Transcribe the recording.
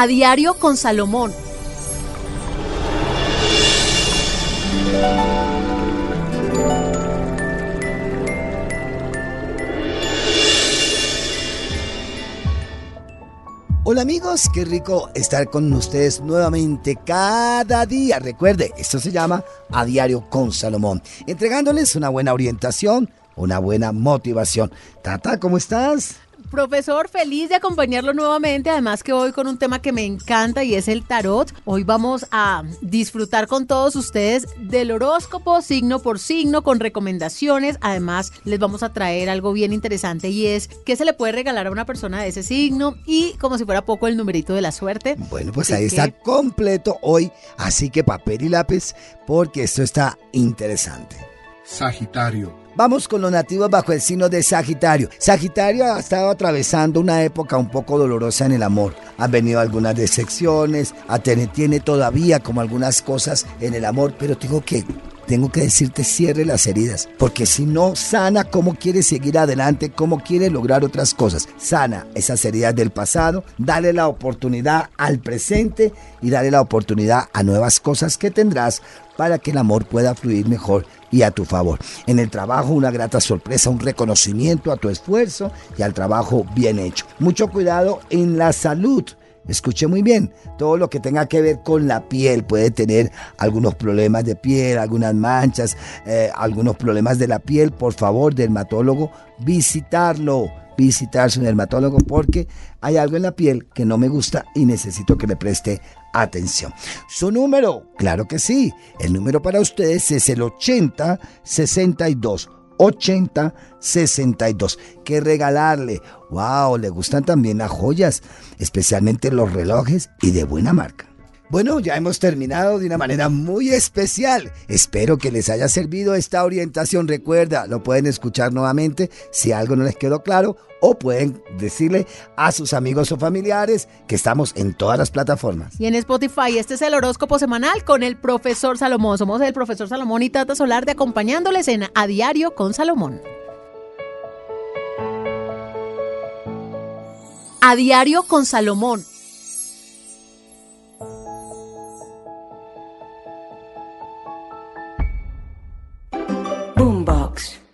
A Diario con Salomón. Hola amigos, qué rico estar con ustedes nuevamente cada día. Recuerde, esto se llama A Diario con Salomón, entregándoles una buena orientación, una buena motivación. Tata, ¿cómo estás? Profesor, feliz de acompañarlo nuevamente, además que hoy con un tema que me encanta y es el tarot. Hoy vamos a disfrutar con todos ustedes del horóscopo signo por signo con recomendaciones. Además, les vamos a traer algo bien interesante y es qué se le puede regalar a una persona de ese signo y como si fuera poco el numerito de la suerte. Bueno, pues ahí está completo hoy, así que papel y lápiz porque esto está interesante. Sagitario Vamos con los nativos bajo el signo de Sagitario. Sagitario ha estado atravesando una época un poco dolorosa en el amor. Han venido algunas decepciones, tiene todavía como algunas cosas en el amor, pero tengo que tengo que decirte cierre las heridas, porque si no sana, ¿cómo quiere seguir adelante? ¿Cómo quiere lograr otras cosas? Sana esas heridas del pasado, dale la oportunidad al presente y dale la oportunidad a nuevas cosas que tendrás para que el amor pueda fluir mejor y a tu favor. En el trabajo una grata sorpresa, un reconocimiento a tu esfuerzo y al trabajo bien hecho. Mucho cuidado en la salud Escuche muy bien, todo lo que tenga que ver con la piel puede tener algunos problemas de piel, algunas manchas, eh, algunos problemas de la piel. Por favor, dermatólogo, visitarlo, visitar su dermatólogo porque hay algo en la piel que no me gusta y necesito que le preste atención. Su número, claro que sí, el número para ustedes es el 8062. 8062. ¿Qué regalarle? ¡Wow! Le gustan también las joyas, especialmente los relojes y de buena marca. Bueno, ya hemos terminado de una manera muy especial. Espero que les haya servido esta orientación. Recuerda, lo pueden escuchar nuevamente si algo no les quedó claro o pueden decirle a sus amigos o familiares que estamos en todas las plataformas. Y en Spotify, este es el horóscopo semanal con el profesor Salomón. Somos el profesor Salomón y Tata Solar de acompañándoles en A Diario con Salomón. A Diario con Salomón box.